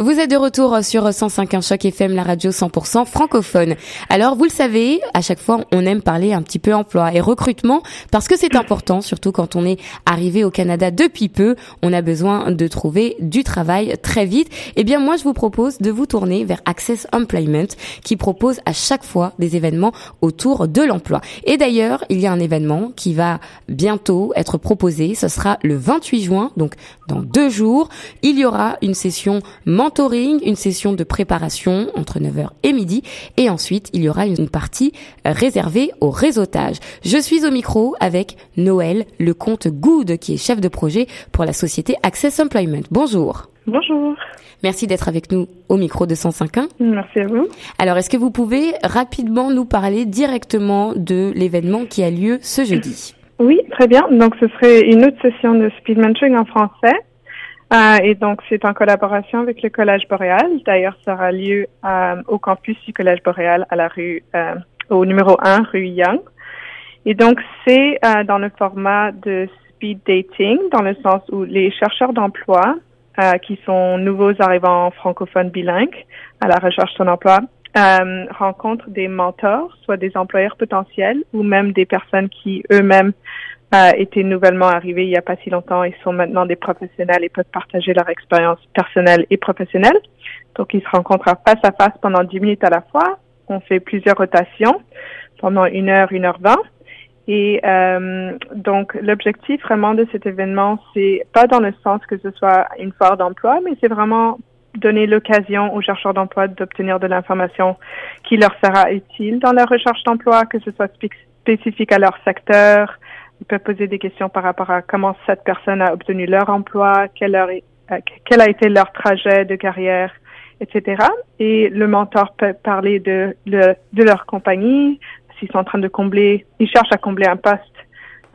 Vous êtes de retour sur 105.1 Choc FM, la radio 100% francophone. Alors, vous le savez, à chaque fois, on aime parler un petit peu emploi et recrutement parce que c'est important, surtout quand on est arrivé au Canada depuis peu. On a besoin de trouver du travail très vite. Eh bien, moi, je vous propose de vous tourner vers Access Employment qui propose à chaque fois des événements autour de l'emploi. Et d'ailleurs, il y a un événement qui va bientôt être proposé. Ce sera le 28 juin, donc dans deux jours. Il y aura une session mentoring, une session de préparation entre 9h et midi et ensuite il y aura une partie réservée au réseautage. Je suis au micro avec Noël, le compte Good qui est chef de projet pour la société Access Employment. Bonjour. Bonjour. Merci d'être avec nous au micro de 105.1. Merci à vous. Alors, est-ce que vous pouvez rapidement nous parler directement de l'événement qui a lieu ce jeudi? Oui, très bien. Donc, ce serait une autre session de speed mentoring en français. Euh, et donc, c'est en collaboration avec le Collège Boréal. D'ailleurs, ça aura lieu euh, au campus du Collège Boréal à la rue, euh, au numéro 1, rue Young. Et donc, c'est euh, dans le format de speed dating, dans le sens où les chercheurs d'emploi, euh, qui sont nouveaux arrivants francophones bilingues à la recherche d'un emploi, rencontrent des mentors, soit des employeurs potentiels ou même des personnes qui eux-mêmes euh, étaient nouvellement arrivés il n'y a pas si longtemps et sont maintenant des professionnels et peuvent partager leur expérience personnelle et professionnelle. Donc, ils se rencontrent face à face pendant 10 minutes à la fois. On fait plusieurs rotations pendant une heure, une heure vingt. Et euh, donc, l'objectif vraiment de cet événement, c'est pas dans le sens que ce soit une foire d'emploi, mais c'est vraiment donner l'occasion aux chercheurs d'emploi d'obtenir de l'information qui leur sera utile dans leur recherche d'emploi, que ce soit spécifique à leur secteur, ils peuvent poser des questions par rapport à comment cette personne a obtenu leur emploi, quel, euh, a été leur trajet de carrière, etc. Et le mentor peut parler de leur compagnie, s'ils sont en train de combler, ils cherchent à combler un poste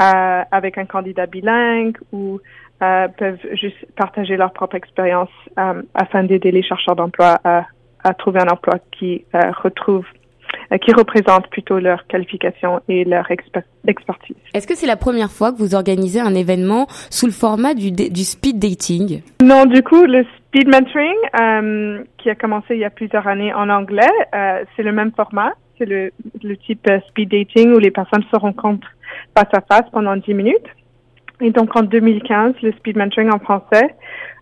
euh, avec un candidat bilingue ou euh, peuvent juste partager leur propre expérience euh, afin d'aider les chercheurs d'emploi à, à, trouver un emploi qui retrouve qui représentent plutôt leur qualification et leur expertise. Est-ce que c'est la première fois que vous organisez un événement sous le format du, du speed dating? Non, du coup, le speed mentoring, qui a commencé il y a plusieurs années en anglais, c'est le même format. C'est le, type euh, speed dating où les personnes se rencontrent face à face pendant 10 minutes. Et donc, en 2015, le speed mentoring en français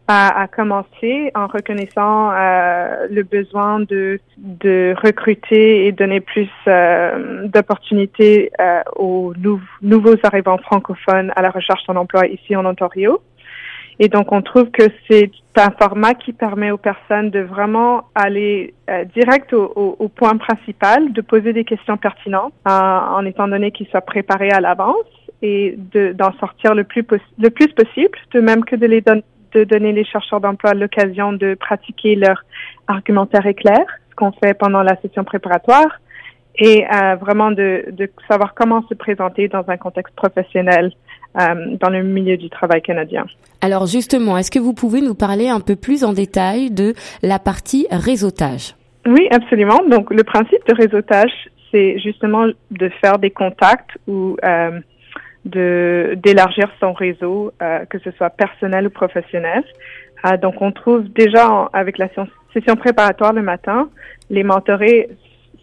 a, commencé en reconnaissant euh, le besoin de, recruter et donner plus euh, d'opportunités aux nouveaux arrivants francophones à la recherche d'un emploi ici en Ontario. Et donc, on trouve que c'est un format qui permet aux personnes de vraiment aller euh, direct au, point principal, de poser des questions pertinentes, en étant donné qu'ils soient préparés à l'avance et d'en sortir le plus, le plus possible, de même que de les donner de donner les chercheurs d'emploi l'occasion de pratiquer leur argumentaire éclair, ce qu'on fait pendant la session préparatoire, et euh, vraiment de, savoir comment se présenter dans un contexte professionnel euh, dans le milieu du travail canadien. Alors justement, est-ce que vous pouvez nous parler un peu plus en détail de la partie réseautage? Oui, absolument. Donc le principe de réseautage, c'est justement de faire des contacts ou euh, de d'élargir son réseau, euh, que ce soit personnel ou professionnel. Donc, on trouve déjà avec la session préparatoire le matin, les mentorés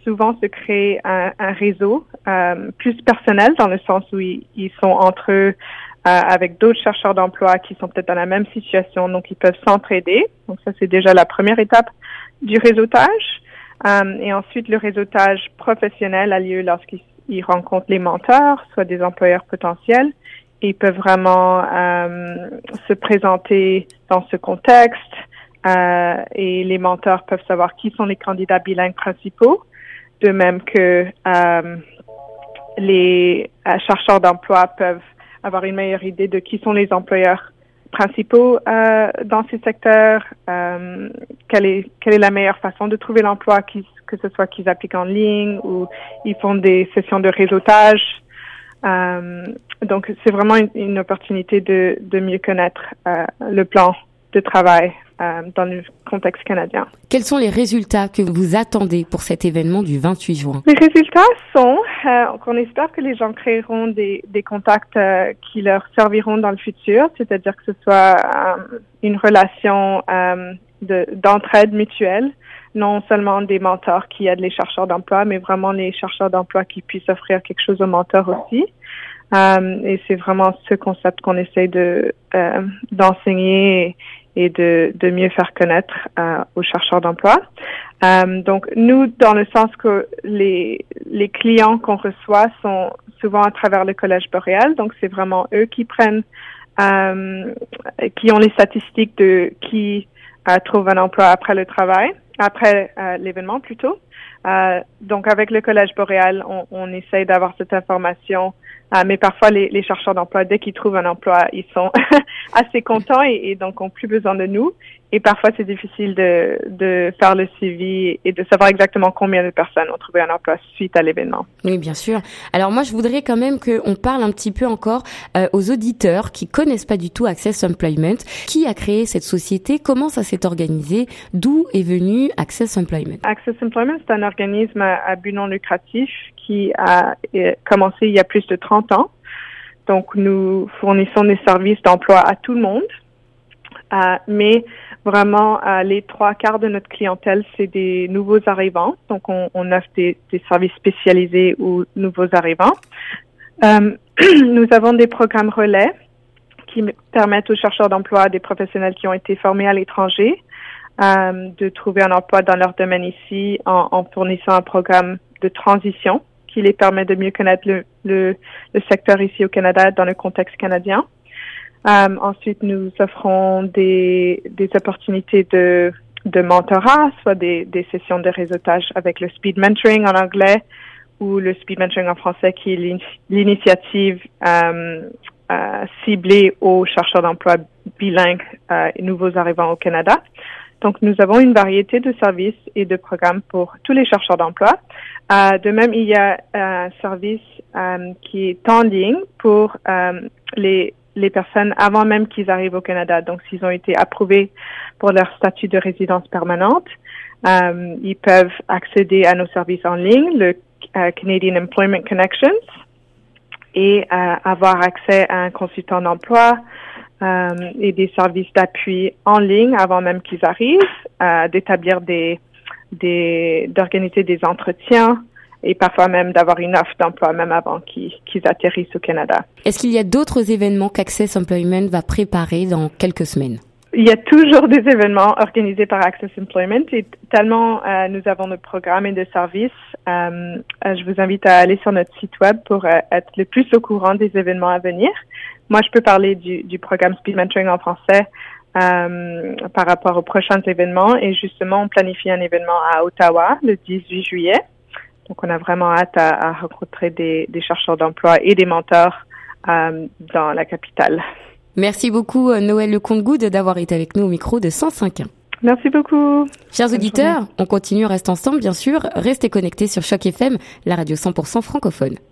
souvent se créent un, réseau euh, plus personnel dans le sens où ils, ils sont entre eux avec d'autres chercheurs d'emploi qui sont peut-être dans la même situation, donc ils peuvent s'entraider. Donc ça, c'est déjà la première étape du réseautage. et ensuite, le réseautage professionnel a lieu lorsqu'ils ils rencontrent les mentors, soit des employeurs potentiels. Ils peuvent vraiment euh, se présenter dans ce contexte euh, et les mentors peuvent savoir qui sont les candidats bilingues principaux, de même que euh, les euh, chercheurs d'emploi peuvent avoir une meilleure idée de qui sont les employeurs principaux euh, dans ces secteurs, euh, quelle, est, quelle est la meilleure façon de trouver l'emploi, que ce soit qu'ils appliquent en ligne ou ils font des sessions de réseautage. Donc, c'est vraiment une, une, opportunité de, de mieux connaître le plan de travail euh, dans le contexte canadien. Quels sont les résultats que vous attendez pour cet événement du 28 juin? Les résultats sont euh, qu'on espère que les gens créeront des, des contacts euh, qui leur serviront dans le futur, c'est-à-dire que ce soit une relation d'entraide mutuelle, non seulement des mentors qui aident les chercheurs d'emploi, mais vraiment les chercheurs d'emploi qui puissent offrir quelque chose aux mentors aussi. Et c'est vraiment ce concept qu'on essaie de euh, d'enseigner et de, de mieux faire connaître euh, aux chercheurs d'emploi. Euh, donc nous, dans le sens que les les clients qu'on reçoit sont souvent à travers le collège boréal, donc c'est vraiment eux qui prennent, euh, qui ont les statistiques de qui trouve un emploi après le travail, après l'événement plutôt. Donc avec le collège boréal, on, on essaye d'avoir cette information ah, mais parfois, les, les chercheurs d'emploi, dès qu'ils trouvent un emploi, ils sont assez contents et, et, donc ont plus besoin de nous. Et parfois, c'est difficile de, de faire le suivi et de savoir exactement combien de personnes ont trouvé un emploi suite à l'événement. Oui, bien sûr. Alors moi, je voudrais quand même qu'on parle un petit peu encore euh, aux auditeurs qui connaissent pas du tout Access Employment. Qui a créé cette société? Comment ça s'est organisé? D'où est venu Access Employment? Access Employment, un organisme à, but non lucratif qui a euh, commencé il y a plus de 30 ans. Donc, nous fournissons des services d'emploi à tout le monde. Euh, mais vraiment, euh, les trois quarts de notre clientèle, c'est des nouveaux arrivants. Donc, on, offre des, services spécialisés aux nouveaux arrivants. Nous avons des programmes relais qui permettent aux chercheurs d'emploi, des professionnels qui ont été formés à l'étranger, euh, de trouver un emploi dans leur domaine ici en, en fournissant un programme de transition qui les permet de mieux connaître le, le, le secteur ici au Canada dans le contexte canadien. Euh, ensuite, nous offrons des, des opportunités de, de mentorat, soit des, des sessions de réseautage avec le speed mentoring en anglais ou le speed mentoring en français, qui est l'initiative euh, ciblée aux chercheurs d'emploi bilingues et nouveaux arrivants au Canada. Donc, nous avons une variété de services et de programmes pour tous les chercheurs d'emploi. Euh, de même, il y a un service euh, qui est en ligne pour euh, les, les personnes avant même qu'ils arrivent au Canada. Donc, s'ils ont été approuvés pour leur statut de résidence permanente, euh, ils peuvent accéder à nos services en ligne, le euh, Canadian Employment Connections, et euh, avoir accès à un consultant d'emploi, euh, et des services d'appui en ligne avant même qu'ils arrivent, euh, d'établir des, des, d'organiser des entretiens et parfois même d'avoir une offre d'emploi même avant qu'ils, qu'ils atterrissent au Canada. Est-ce qu'il y a d'autres événements qu'Access Employment va préparer dans quelques semaines? Il y a toujours des événements organisés par Access Employment et tellement euh, nous avons de programmes et de services. Euh, je vous invite à aller sur notre site web pour euh, être le plus au courant des événements à venir. Moi, je peux parler du, du programme Speed Mentoring en français euh, par rapport aux prochains événements. Et justement, on planifie un événement à Ottawa le 18 juillet. Donc, on a vraiment hâte à, à rencontrer des, des chercheurs d'emploi et des mentors euh, dans la capitale. Merci beaucoup, euh, Noël Lecomte-Good, d'avoir été avec nous au micro de 105.1. Merci beaucoup. Chers auditeurs, on continue, reste ensemble, bien sûr. Restez connectés sur Choc FM, la radio 100% francophone.